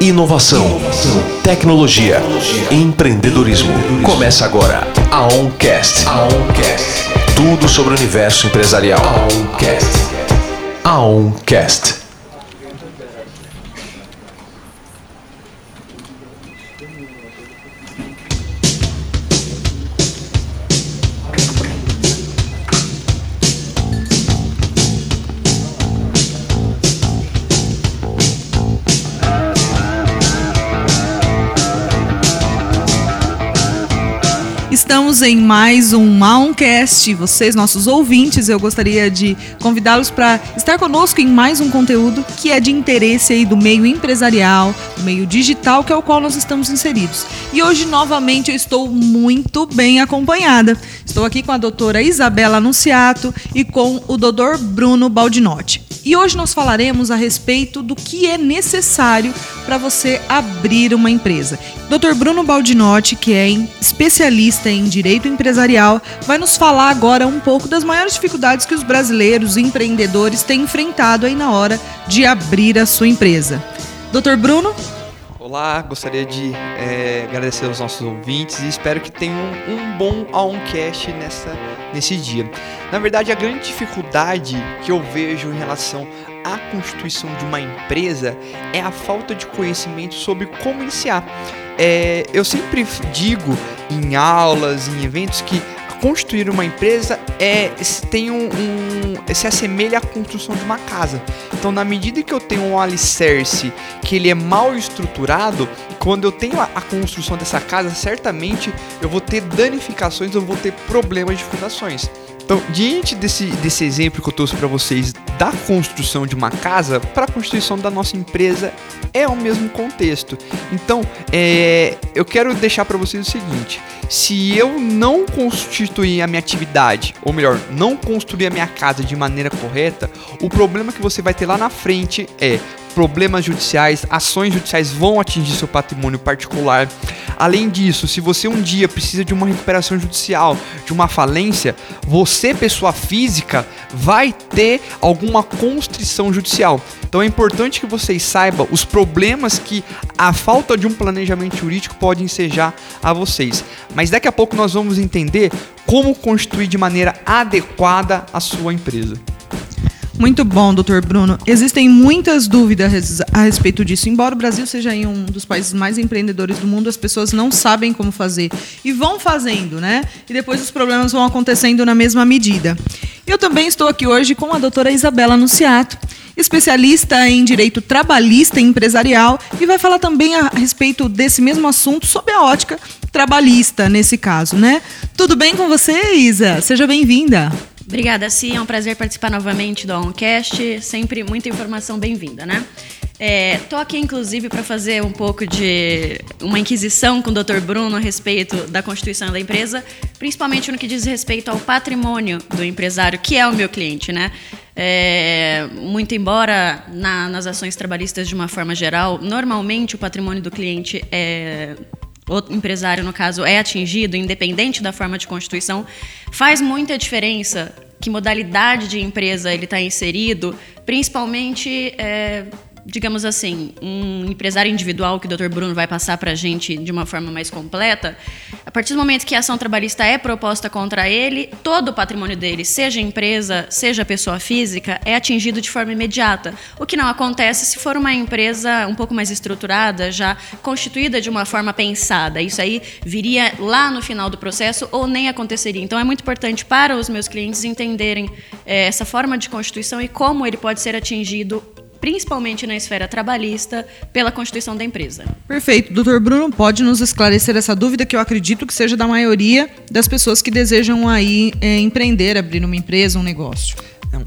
Inovação, tecnologia, empreendedorismo. Começa agora a OnCast. A OnCast. Tudo sobre o universo empresarial. A OnCast. A OnCast. Em mais um Mauncast. Vocês, nossos ouvintes, eu gostaria de convidá-los para estar conosco em mais um conteúdo que é de interesse aí do meio empresarial, do meio digital, que é o qual nós estamos inseridos. E hoje, novamente, eu estou muito bem acompanhada. Estou aqui com a doutora Isabela Anunciato e com o doutor Bruno Baldinotti. E hoje nós falaremos a respeito do que é necessário para você abrir uma empresa. Dr. Bruno Baldinotti, que é especialista em direito empresarial, vai nos falar agora um pouco das maiores dificuldades que os brasileiros empreendedores têm enfrentado aí na hora de abrir a sua empresa. Dr. Bruno? Olá, gostaria de é, agradecer aos nossos ouvintes e espero que tenham um, um bom Aoncast nessa, nesse dia. Na verdade, a grande dificuldade que eu vejo em relação à constituição de uma empresa é a falta de conhecimento sobre como iniciar. É, eu sempre digo em aulas, em eventos, que construir uma empresa é tem um, um, se assemelha à construção de uma casa. Então, na medida que eu tenho um alicerce que ele é mal estruturado, quando eu tenho a, a construção dessa casa, certamente eu vou ter danificações, eu vou ter problemas de fundações. Então, diante desse, desse exemplo que eu trouxe para vocês da construção de uma casa, para a construção da nossa empresa é o mesmo contexto. Então, é, eu quero deixar para vocês o seguinte: se eu não constituir a minha atividade, ou melhor, não construir a minha casa de maneira correta, o problema que você vai ter lá na frente é problemas judiciais, ações judiciais vão atingir seu patrimônio particular. Além disso, se você um dia precisa de uma recuperação judicial, de uma falência, você, pessoa física, vai ter alguma constrição judicial. Então é importante que vocês saibam os problemas que a falta de um planejamento jurídico pode ensejar a vocês. Mas daqui a pouco nós vamos entender como constituir de maneira adequada a sua empresa. Muito bom, doutor Bruno. Existem muitas dúvidas a respeito disso. Embora o Brasil seja um dos países mais empreendedores do mundo, as pessoas não sabem como fazer e vão fazendo, né? E depois os problemas vão acontecendo na mesma medida. Eu também estou aqui hoje com a doutora Isabela Anunciato, especialista em direito trabalhista e empresarial, e vai falar também a respeito desse mesmo assunto sob a ótica trabalhista, nesse caso, né? Tudo bem com você, Isa? Seja bem-vinda. Obrigada, Cia. É um prazer participar novamente do OnCast. Sempre muita informação bem-vinda, né? É, aqui, inclusive, para fazer um pouco de uma inquisição com o Dr. Bruno a respeito da constituição da empresa, principalmente no que diz respeito ao patrimônio do empresário, que é o meu cliente, né? É, muito embora na, nas ações trabalhistas de uma forma geral, normalmente o patrimônio do cliente é o empresário, no caso, é atingido, independente da forma de constituição, faz muita diferença que modalidade de empresa ele está inserido, principalmente é, digamos assim, um empresário individual que o Dr. Bruno vai passar para a gente de uma forma mais completa, a partir do momento que a ação trabalhista é proposta contra ele, todo o patrimônio dele, seja empresa, seja pessoa física, é atingido de forma imediata. O que não acontece se for uma empresa um pouco mais estruturada, já constituída de uma forma pensada. Isso aí viria lá no final do processo ou nem aconteceria. Então é muito importante para os meus clientes entenderem é, essa forma de constituição e como ele pode ser atingido principalmente na esfera trabalhista, pela constituição da empresa. Perfeito. Doutor Bruno, pode nos esclarecer essa dúvida que eu acredito que seja da maioria das pessoas que desejam aí é, empreender, abrir uma empresa, um negócio.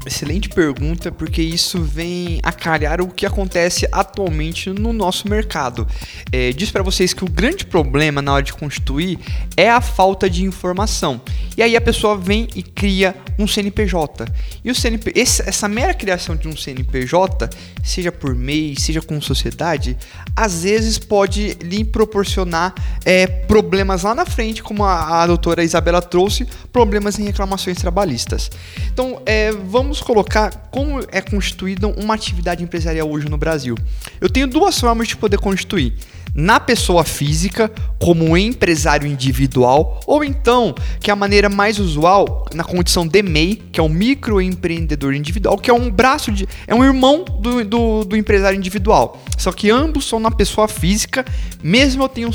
Excelente pergunta, porque isso vem a calhar o que acontece atualmente no nosso mercado. É, diz para vocês que o grande problema na hora de constituir é a falta de informação. E aí a pessoa vem e cria um CNPJ. E o CNP, esse, essa mera criação de um CNPJ, seja por MEI, seja com sociedade, às vezes pode lhe proporcionar é, problemas lá na frente, como a, a doutora Isabela trouxe, problemas em reclamações trabalhistas. Então, é, vamos vamos colocar como é constituída uma atividade empresarial hoje no Brasil. Eu tenho duas formas de poder constituir na pessoa física, como empresário individual, ou então, que é a maneira mais usual, na condição de MEI, que é um microempreendedor individual, que é um braço de. é um irmão do, do, do empresário individual. Só que ambos são na pessoa física, mesmo eu, tenho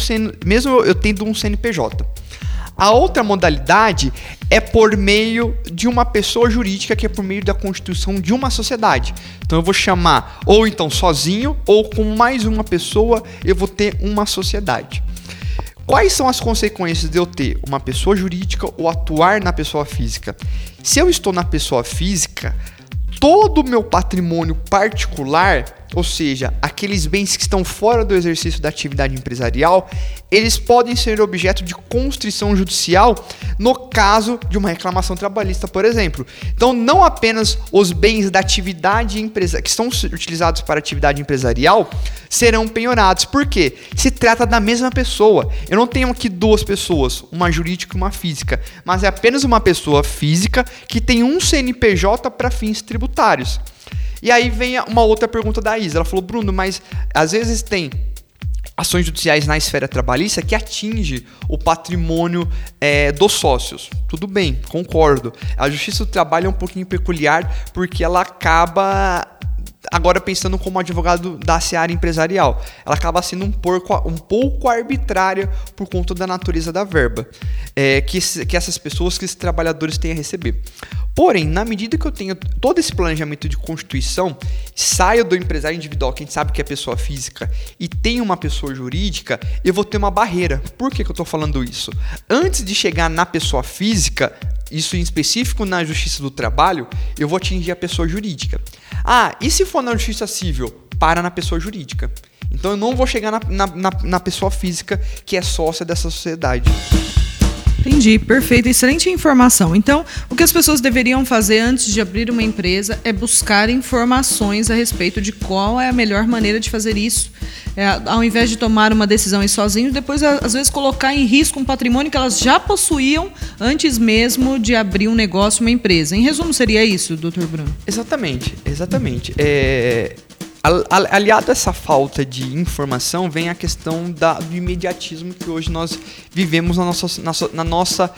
mesmo eu tendo um CNPJ. A outra modalidade é por meio de uma pessoa jurídica, que é por meio da constituição de uma sociedade. Então eu vou chamar ou então sozinho ou com mais uma pessoa, eu vou ter uma sociedade. Quais são as consequências de eu ter uma pessoa jurídica ou atuar na pessoa física? Se eu estou na pessoa física, todo o meu patrimônio particular ou seja, aqueles bens que estão fora do exercício da atividade empresarial, eles podem ser objeto de constrição judicial no caso de uma reclamação trabalhista, por exemplo. Então, não apenas os bens da atividade empresa que estão utilizados para atividade empresarial serão penhorados. Por quê? Se trata da mesma pessoa. Eu não tenho aqui duas pessoas, uma jurídica e uma física, mas é apenas uma pessoa física que tem um CNPJ para fins tributários. E aí vem uma outra pergunta da Isa. Ela falou, Bruno, mas às vezes tem ações judiciais na esfera trabalhista que atinge o patrimônio é, dos sócios. Tudo bem, concordo. A justiça do trabalho é um pouquinho peculiar porque ela acaba agora pensando como advogado da seara empresarial, ela acaba sendo um, porco, um pouco arbitrária por conta da natureza da verba é, que, que essas pessoas, que esses trabalhadores têm a receber. Porém, na medida que eu tenho todo esse planejamento de constituição, saio do empresário individual, quem sabe que é pessoa física, e tenho uma pessoa jurídica, eu vou ter uma barreira. Por que, que eu estou falando isso? Antes de chegar na pessoa física, isso em específico na justiça do trabalho, eu vou atingir a pessoa jurídica. Ah, e se for na justiça civil? Para na pessoa jurídica. Então eu não vou chegar na, na, na, na pessoa física que é sócia dessa sociedade. Entendi, perfeito, excelente informação. Então, o que as pessoas deveriam fazer antes de abrir uma empresa é buscar informações a respeito de qual é a melhor maneira de fazer isso. É, ao invés de tomar uma decisão e sozinho, depois às vezes colocar em risco um patrimônio que elas já possuíam antes mesmo de abrir um negócio, uma empresa. Em resumo, seria isso, doutor Bruno? Exatamente, exatamente. É, aliado a essa falta de informação vem a questão da, do imediatismo que hoje nós vivemos na nossa, na, na nossa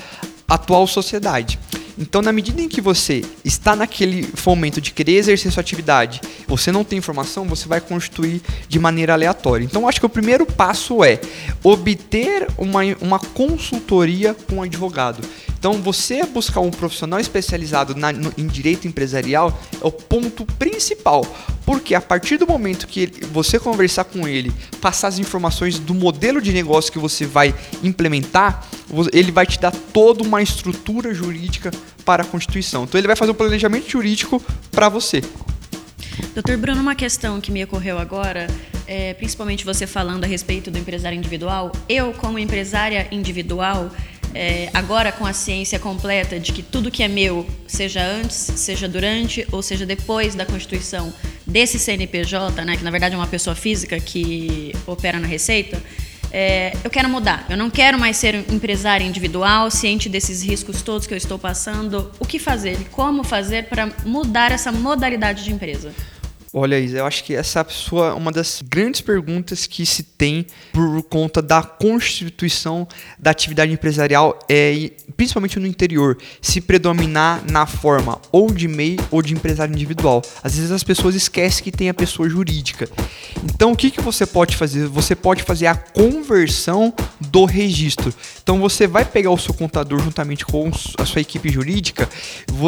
atual sociedade. Então, na medida em que você está naquele fomento de querer exercer sua atividade, você não tem informação, você vai constituir de maneira aleatória. Então, acho que o primeiro passo é obter uma, uma consultoria com um advogado. Então, você buscar um profissional especializado na, no, em direito empresarial é o ponto principal. Porque a partir do momento que ele, você conversar com ele, passar as informações do modelo de negócio que você vai implementar, ele vai te dar toda uma estrutura jurídica para a Constituição. Então, ele vai fazer um planejamento jurídico para você. Doutor Bruno, uma questão que me ocorreu agora, é, principalmente você falando a respeito do empresário individual. Eu, como empresária individual, é, agora com a ciência completa de que tudo que é meu, seja antes, seja durante ou seja depois da constituição desse CNPJ, né, que na verdade é uma pessoa física que opera na Receita, é, eu quero mudar. Eu não quero mais ser empresário individual, ciente desses riscos todos que eu estou passando. O que fazer? Como fazer para mudar essa modalidade de empresa? Olha, Isa, eu acho que essa sua, uma das grandes perguntas que se tem por conta da constituição da atividade empresarial, é, principalmente no interior, se predominar na forma ou de MEI ou de empresário individual. Às vezes as pessoas esquecem que tem a pessoa jurídica. Então, o que, que você pode fazer? Você pode fazer a conversão do registro. Então, você vai pegar o seu contador juntamente com a sua equipe jurídica,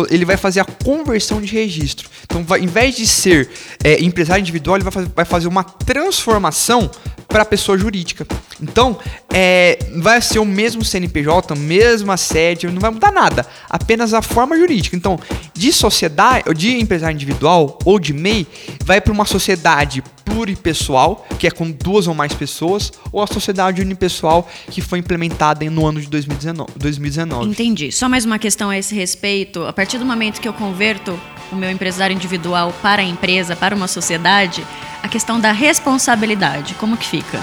ele vai fazer a conversão de registro. Então, vai, em vez de ser é, empresário individual, ele vai fazer, vai fazer uma transformação para pessoa jurídica. Então, é, vai ser o mesmo CNPJ, mesma sede, não vai mudar nada, apenas a forma jurídica. Então, de sociedade, de empresário individual ou de MEI, vai para uma sociedade pluripessoal, que é com duas ou mais pessoas, ou a sociedade unipessoal, que foi implementada no ano de 2019. 2019. Entendi. Só mais uma questão a esse respeito. A partir do momento que eu converto o meu empresário individual para a empresa, para uma sociedade, a questão da responsabilidade, como que fica?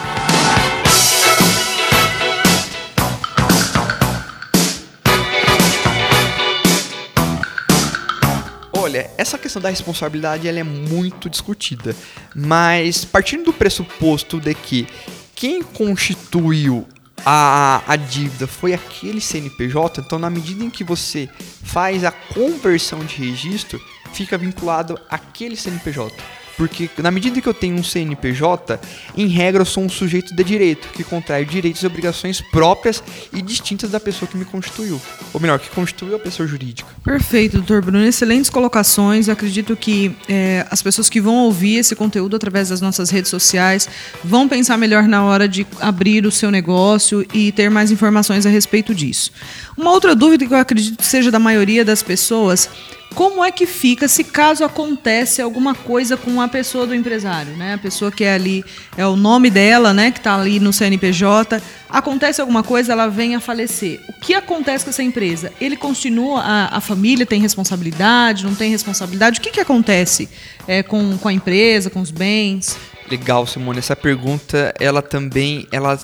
olha, essa questão da responsabilidade ela é muito discutida, mas partindo do pressuposto de que quem constituiu a, a dívida foi aquele CNPJ, então na medida em que você faz a conversão de registro, fica vinculado àquele CNPJ. Porque na medida que eu tenho um CNPJ, em regra eu sou um sujeito de direito, que contrai direitos e obrigações próprias e distintas da pessoa que me constituiu. Ou melhor, que constituiu a pessoa jurídica. Perfeito, doutor Bruno. Excelentes colocações. Eu acredito que é, as pessoas que vão ouvir esse conteúdo através das nossas redes sociais vão pensar melhor na hora de abrir o seu negócio e ter mais informações a respeito disso. Uma outra dúvida que eu acredito que seja da maioria das pessoas como é que fica se caso acontece alguma coisa com a pessoa do empresário, né? A pessoa que é ali, é o nome dela, né? Que está ali no CNPJ. Acontece alguma coisa, ela vem a falecer. O que acontece com essa empresa? Ele continua, a, a família tem responsabilidade, não tem responsabilidade? O que, que acontece é, com, com a empresa, com os bens? Legal, Simone. Essa pergunta, ela também, ela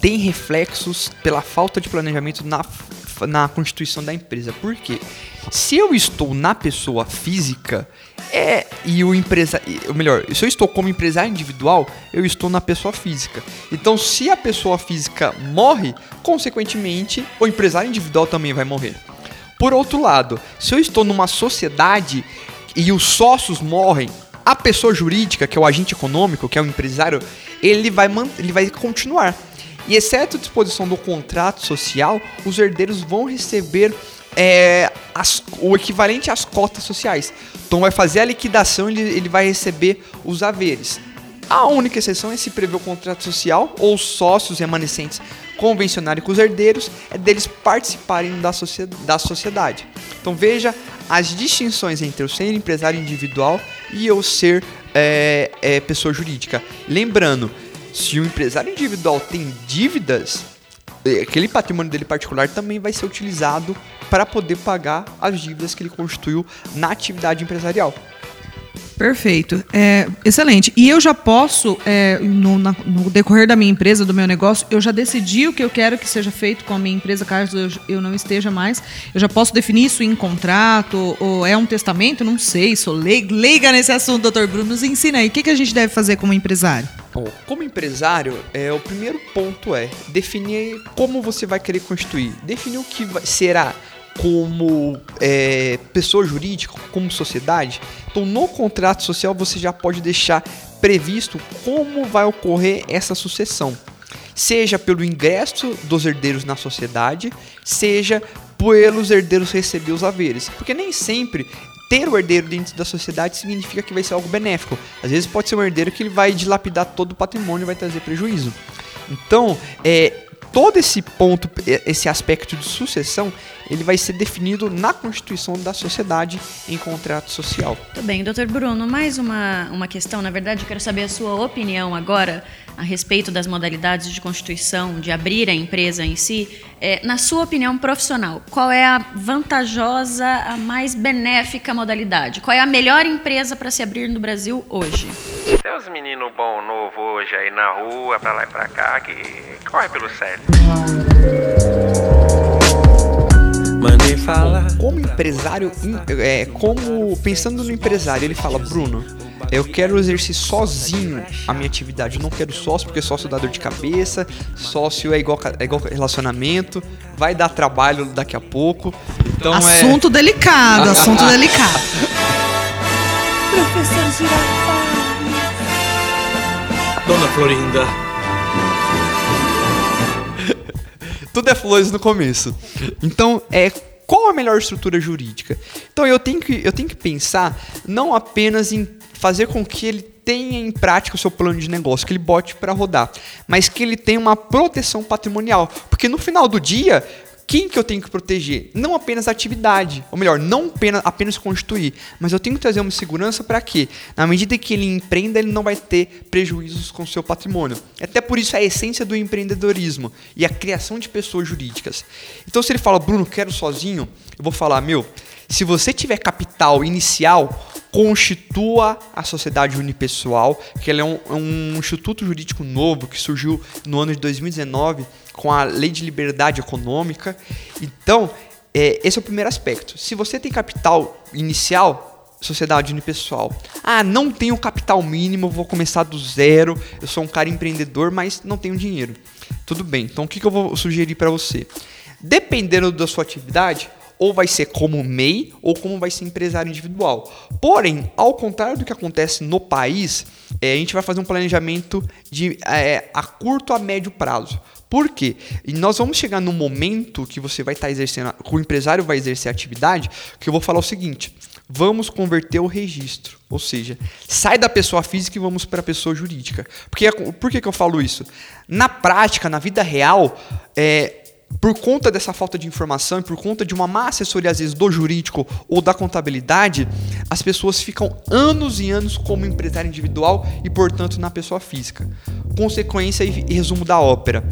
tem reflexos pela falta de planejamento na na constituição da empresa. Por quê? Se eu estou na pessoa física, é e o empresário, ou melhor, se eu estou como empresário individual, eu estou na pessoa física. Então, se a pessoa física morre, consequentemente, o empresário individual também vai morrer. Por outro lado, se eu estou numa sociedade e os sócios morrem, a pessoa jurídica, que é o agente econômico, que é o empresário, ele vai, ele vai continuar. E exceto a disposição do contrato social, os herdeiros vão receber é, as, o equivalente às cotas sociais. Então vai fazer a liquidação e ele, vai receber os haveres. A única exceção é se prever o contrato social ou sócios remanescentes convencionarem com os herdeiros, é deles participarem da, da sociedade. Então veja as distinções entre eu ser empresário individual e eu ser é, é, pessoa jurídica. Lembrando, se o empresário individual tem dívidas, é, aquele patrimônio dele particular também vai ser utilizado para poder pagar as dívidas que ele constituiu na atividade empresarial. Perfeito. É, excelente. E eu já posso, é, no, na, no, decorrer da minha empresa, do meu negócio, eu já decidi o que eu quero que seja feito com a minha empresa, caso eu, eu não esteja mais. Eu já posso definir isso em contrato, ou é um testamento? Não sei, sou leiga nesse assunto, doutor Bruno. Nos ensina aí. O que, que a gente deve fazer como empresário? Como empresário, é, o primeiro ponto é definir como você vai querer constituir. Definir o que vai, será como é, pessoa jurídica, como sociedade. Então, no contrato social, você já pode deixar previsto como vai ocorrer essa sucessão, seja pelo ingresso dos herdeiros na sociedade, seja pelos herdeiros receber os haveres, porque nem sempre ter o herdeiro dentro da sociedade significa que vai ser algo benéfico. Às vezes pode ser um herdeiro que ele vai dilapidar todo o patrimônio e vai trazer prejuízo. Então, é, todo esse ponto, esse aspecto de sucessão, ele vai ser definido na constituição da sociedade em contrato social. Tudo bem, doutor Bruno, mais uma, uma questão, na verdade eu quero saber a sua opinião agora a respeito das modalidades de constituição, de abrir a empresa em si. É, na sua opinião profissional, qual é a vantajosa, a mais benéfica modalidade? Qual é a melhor empresa para se abrir no Brasil hoje? Tem uns meninos bom novo hoje aí na rua, pra lá e pra cá, que corre pelo sério. Como empresário, é, como pensando no empresário, ele fala, Bruno, eu quero exercer sozinho a minha atividade. Eu não quero sócio, porque sócio dá dor de cabeça, sócio é igual, é igual relacionamento, vai dar trabalho daqui a pouco. Então assunto é... delicado, assunto delicado. Professor Girafales. Dona Florinda. Tudo é flores no começo. Então, é qual a melhor estrutura jurídica? Então eu tenho que, eu tenho que pensar não apenas em fazer com que ele tenha em prática o seu plano de negócio, que ele bote para rodar, mas que ele tenha uma proteção patrimonial, porque no final do dia quem que eu tenho que proteger? Não apenas a atividade, ou melhor, não apenas, apenas constituir, mas eu tenho que trazer uma segurança para que, na medida que ele empreenda, ele não vai ter prejuízos com o seu patrimônio. Até por isso a essência do empreendedorismo e a criação de pessoas jurídicas. Então, se ele fala, Bruno, quero sozinho, eu vou falar, meu, se você tiver capital inicial, constitua a sociedade unipessoal, que ela é um, um instituto jurídico novo que surgiu no ano de 2019 com a lei de liberdade econômica. Então, é, esse é o primeiro aspecto. Se você tem capital inicial, sociedade unipessoal. Ah, não tenho capital mínimo, vou começar do zero, eu sou um cara empreendedor, mas não tenho dinheiro. Tudo bem, então o que, que eu vou sugerir para você? Dependendo da sua atividade, ou vai ser como MEI ou como vai ser empresário individual. Porém, ao contrário do que acontece no país, é, a gente vai fazer um planejamento de é, a curto a médio prazo. Por quê? E nós vamos chegar no momento que você vai estar tá exercendo, que o empresário vai exercer a atividade, que eu vou falar o seguinte: vamos converter o registro. Ou seja, sai da pessoa física e vamos para a pessoa jurídica. Porque, por que, que eu falo isso? Na prática, na vida real, é, por conta dessa falta de informação e por conta de uma má assessoria, às vezes, do jurídico ou da contabilidade, as pessoas ficam anos e anos como empresário individual e, portanto, na pessoa física. Consequência e resumo da ópera.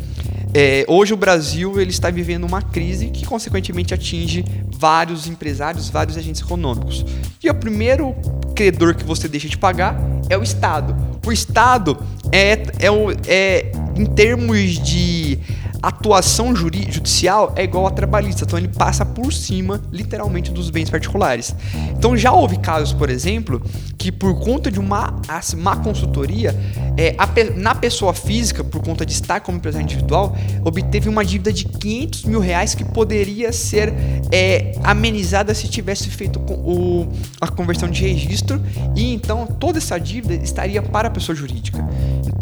É, hoje o Brasil ele está vivendo uma crise que, consequentemente, atinge vários empresários, vários agentes econômicos. E o primeiro credor que você deixa de pagar é o Estado. O Estado é, é, é em termos de atuação judicial é igual a trabalhista, então ele passa por cima, literalmente, dos bens particulares. Então já houve casos, por exemplo, que por conta de uma má consultoria, é, a, na pessoa física, por conta de estar como empresário individual, obteve uma dívida de 500 mil reais que poderia ser é, amenizada se tivesse feito o, a conversão de registro e então toda essa dívida estaria para a pessoa jurídica.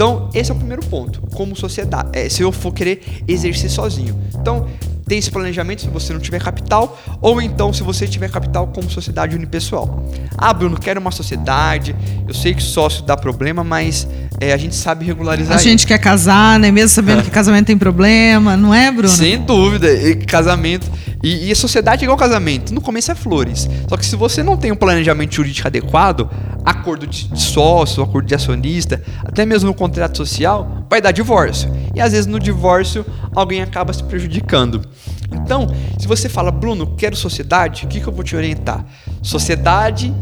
Então esse é o primeiro ponto, como sociedade, é, se eu for querer exercer sozinho. Então, tem esse planejamento se você não tiver capital, ou então se você tiver capital como sociedade unipessoal. Ah, Bruno, quero uma sociedade, eu sei que sócio dá problema, mas é, a gente sabe regularizar. A gente quer casar, né? Mesmo sabendo é. que casamento tem problema, não é, Bruno? Sem dúvida. E casamento. E, e a sociedade é igual casamento. No começo é flores. Só que se você não tem um planejamento jurídico adequado, acordo de sócio, acordo de acionista, até mesmo no contrato social, vai dar divórcio. E às vezes no divórcio alguém acaba se prejudicando. Então, se você fala, Bruno, quero sociedade, o que, que eu vou te orientar? Sociedade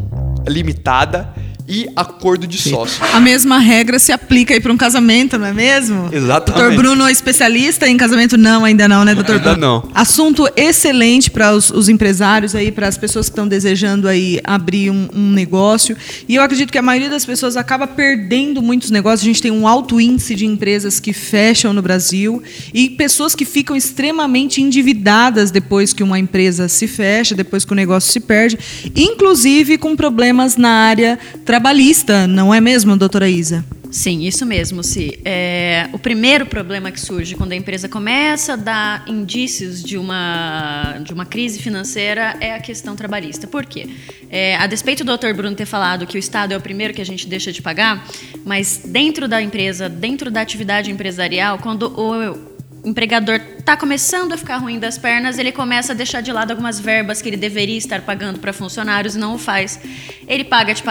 limitada e acordo de sócio. A mesma regra se aplica aí para um casamento, não é mesmo? Exatamente. Doutor Bruno é especialista em casamento? Não, ainda não, né, doutor Ainda Bruno? não. Assunto excelente para os, os, empresários aí, para as pessoas que estão desejando aí abrir um, um, negócio. E eu acredito que a maioria das pessoas acaba perdendo muitos negócios. A gente tem um alto índice de empresas que fecham no Brasil e pessoas que ficam extremamente endividadas depois que uma empresa se fecha, depois que o negócio se perde, inclusive com problemas na área trabalhista trabalhista, não é mesmo, doutora Isa? Sim, isso mesmo, Si. É, o primeiro problema que surge quando a empresa começa a dar indícios de uma, de uma crise financeira é a questão trabalhista. Por quê? É, a despeito do doutor Bruno ter falado que o Estado é o primeiro que a gente deixa de pagar, mas dentro da empresa, dentro da atividade empresarial, quando o empregador está começando a ficar ruim das pernas, ele começa a deixar de lado algumas verbas que ele deveria estar pagando para funcionários e não o faz. Ele paga de,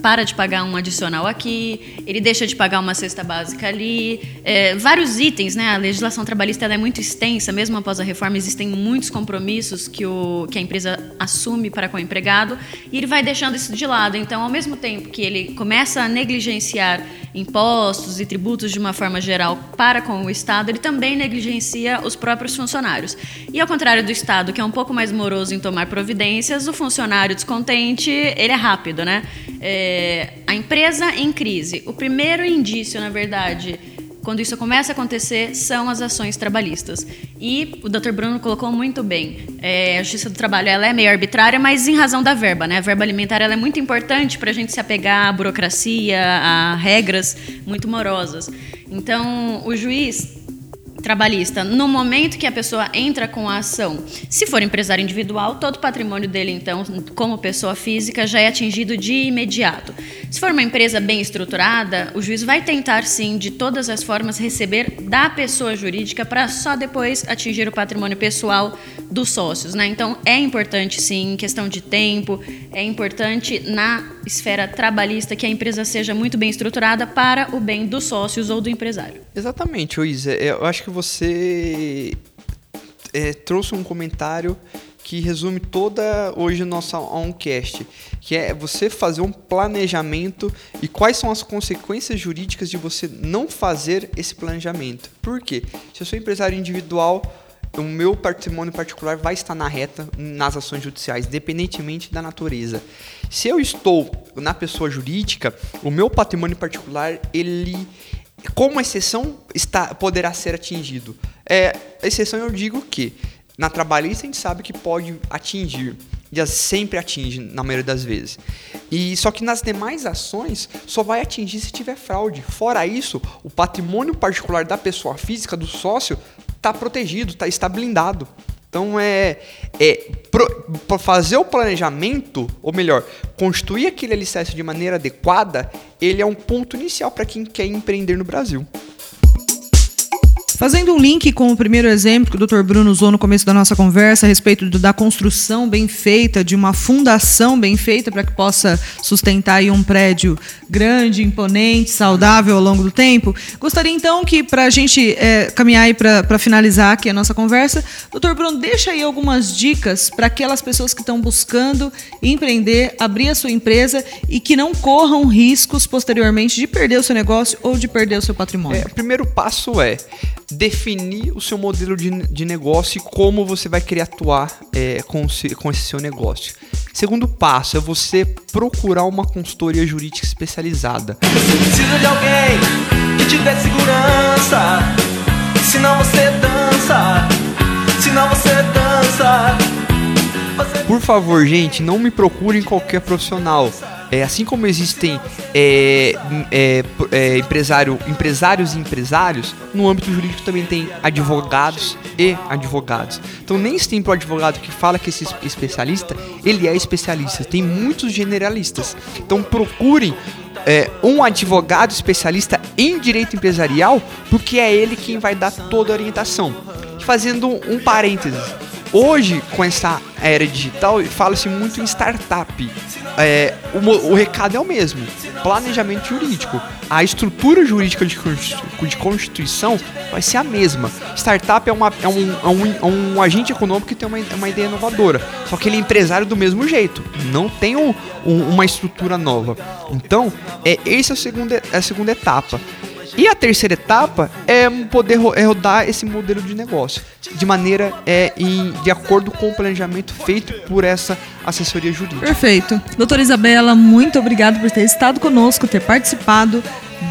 para de pagar um adicional aqui, ele deixa de pagar uma cesta básica ali, é, vários itens, né? A legislação trabalhista é muito extensa, mesmo após a reforma existem muitos compromissos que, o, que a empresa assume para com o empregado e ele vai deixando isso de lado. Então, ao mesmo tempo que ele começa a negligenciar impostos e tributos de uma forma geral para com o Estado, ele também negligencia os próprios funcionários. E ao contrário do Estado, que é um pouco mais moroso em tomar providências, o funcionário descontente, ele é rápido, né? É, a empresa em crise. O primeiro indício, na verdade, quando isso começa a acontecer, são as ações trabalhistas. E o Dr. Bruno colocou muito bem. É, a Justiça do Trabalho ela é meio arbitrária, mas em razão da verba. Né? A verba alimentar ela é muito importante para a gente se apegar à burocracia, a regras muito morosas. Então, o juiz trabalhista no momento que a pessoa entra com a ação. Se for empresário individual, todo o patrimônio dele, então, como pessoa física, já é atingido de imediato. Se for uma empresa bem estruturada, o juiz vai tentar, sim, de todas as formas, receber da pessoa jurídica para só depois atingir o patrimônio pessoal dos sócios. Né? Então, é importante, sim, em questão de tempo, é importante na esfera trabalhista que a empresa seja muito bem estruturada para o bem dos sócios ou do empresário. Exatamente, Luiz. É, eu acho que você é, trouxe um comentário que resume toda hoje nossa oncast, que é você fazer um planejamento e quais são as consequências jurídicas de você não fazer esse planejamento. Por quê? Se eu sou empresário individual, o meu patrimônio particular vai estar na reta nas ações judiciais, independentemente da natureza. Se eu estou na pessoa jurídica, o meu patrimônio particular, ele como exceção está poderá ser atingido. É, exceção eu digo que na trabalhista a gente sabe que pode atingir e sempre atinge na maioria das vezes. E só que nas demais ações só vai atingir se tiver fraude. Fora isso, o patrimônio particular da pessoa física do sócio está protegido, tá, está blindado. Então é, é para fazer o planejamento, ou melhor, construir aquele alicerce de maneira adequada, ele é um ponto inicial para quem quer empreender no Brasil. Fazendo um link com o primeiro exemplo que o Dr. Bruno usou no começo da nossa conversa a respeito do, da construção bem feita, de uma fundação bem feita para que possa sustentar um prédio grande, imponente, saudável ao longo do tempo, gostaria então que, para a gente é, caminhar para finalizar aqui a nossa conversa, Dr. Bruno, deixa aí algumas dicas para aquelas pessoas que estão buscando empreender, abrir a sua empresa e que não corram riscos posteriormente de perder o seu negócio ou de perder o seu patrimônio. É, o primeiro passo é definir o seu modelo de, de negócio e como você vai querer atuar é, com, com esse seu negócio. Segundo passo é você procurar uma consultoria jurídica especializada. Você precisa de alguém que te dê segurança, senão você dança, senão você dança. Por favor, gente, não me procurem qualquer profissional. É, assim como existem é, é, é, empresário, empresários e empresários, no âmbito jurídico também tem advogados e advogados. Então nem sempre o advogado que fala que esse especialista, ele é especialista. Tem muitos generalistas. Então procurem é, um advogado especialista em direito empresarial, porque é ele quem vai dar toda a orientação. Fazendo um parênteses, Hoje, com essa era digital, fala-se muito em startup. É, o, o, recado é o mesmo: planejamento jurídico. A estrutura jurídica de, de constituição vai ser a mesma. Startup é, uma, é, um, é, um, é um agente econômico que tem uma, uma ideia inovadora, só que ele é empresário do mesmo jeito, não tem um, uma estrutura nova. Então, é, essa é a segunda, é a segunda etapa. E a terceira etapa é poder é rodar esse modelo de negócio de maneira é, em, de acordo com o planejamento feito por essa assessoria jurídica. Perfeito. Doutora Isabela, muito obrigado por ter estado conosco, ter participado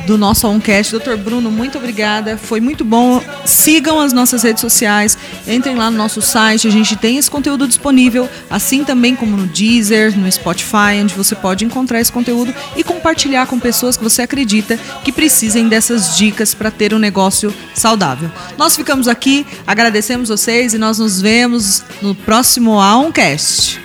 do nosso Oncast. Doutor Bruno, muito obrigada. Foi muito bom. Sigam as nossas redes sociais, entrem lá no nosso site. A gente tem esse conteúdo disponível, assim também como no Deezer, no Spotify, onde você pode encontrar esse conteúdo e compartilhar com pessoas que você acredita que precisem dessas dicas para ter um negócio saudável. Nós ficamos aqui, agradecemos vocês e nós nos vemos no próximo Oncast.